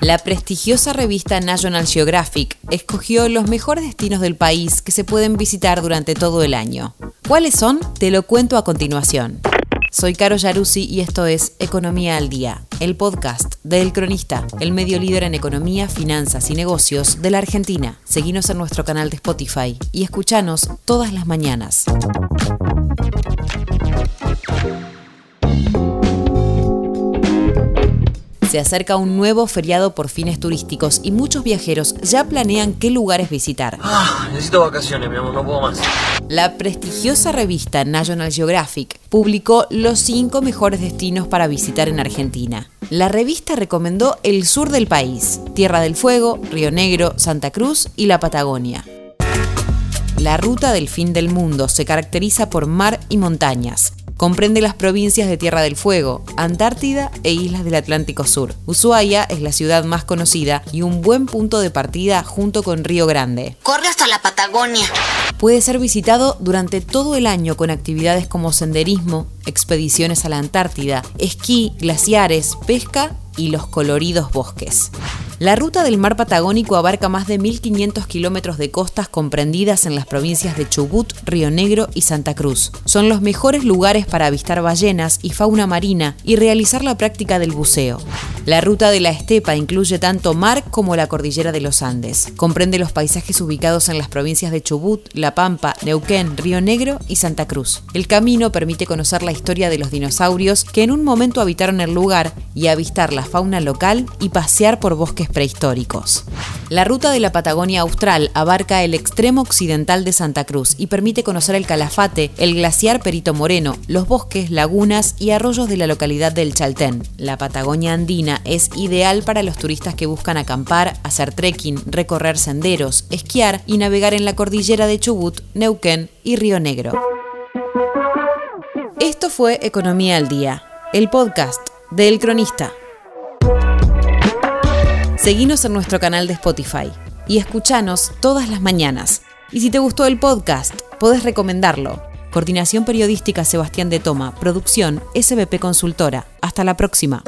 La prestigiosa revista National Geographic escogió los mejores destinos del país que se pueden visitar durante todo el año. ¿Cuáles son? Te lo cuento a continuación. Soy Caro Yaruzzi y esto es Economía al Día, el podcast de El Cronista, el medio líder en economía, finanzas y negocios de la Argentina. Seguinos en nuestro canal de Spotify y escuchanos todas las mañanas. Se acerca un nuevo feriado por fines turísticos y muchos viajeros ya planean qué lugares visitar. Ah, necesito vacaciones, mi amor, no puedo más. La prestigiosa revista National Geographic publicó los cinco mejores destinos para visitar en Argentina. La revista recomendó el sur del país, Tierra del Fuego, Río Negro, Santa Cruz y la Patagonia. La ruta del fin del mundo se caracteriza por mar y montañas. Comprende las provincias de Tierra del Fuego, Antártida e islas del Atlántico Sur. Ushuaia es la ciudad más conocida y un buen punto de partida junto con Río Grande. Corre hasta la Patagonia. Puede ser visitado durante todo el año con actividades como senderismo, expediciones a la Antártida, esquí, glaciares, pesca y los coloridos bosques. La ruta del mar Patagónico abarca más de 1.500 kilómetros de costas comprendidas en las provincias de Chubut, Río Negro y Santa Cruz. Son los mejores lugares para avistar ballenas y fauna marina y realizar la práctica del buceo. La ruta de la estepa incluye tanto mar como la cordillera de los Andes. Comprende los paisajes ubicados en las provincias de Chubut, La Pampa, Neuquén, Río Negro y Santa Cruz. El camino permite conocer la historia de los dinosaurios que en un momento habitaron el lugar y avistar la fauna local y pasear por bosques prehistóricos. La ruta de la Patagonia Austral abarca el extremo occidental de Santa Cruz y permite conocer el Calafate, el glaciar Perito Moreno, los bosques, lagunas y arroyos de la localidad del Chaltén. La Patagonia andina es ideal para los turistas que buscan acampar, hacer trekking, recorrer senderos, esquiar y navegar en la cordillera de Chubut, Neuquén y Río Negro. Esto fue Economía al Día, el podcast de El Cronista. Seguinos en nuestro canal de Spotify y escuchanos todas las mañanas. Y si te gustó el podcast, podés recomendarlo. Coordinación Periodística Sebastián de Toma, Producción SBP Consultora. Hasta la próxima.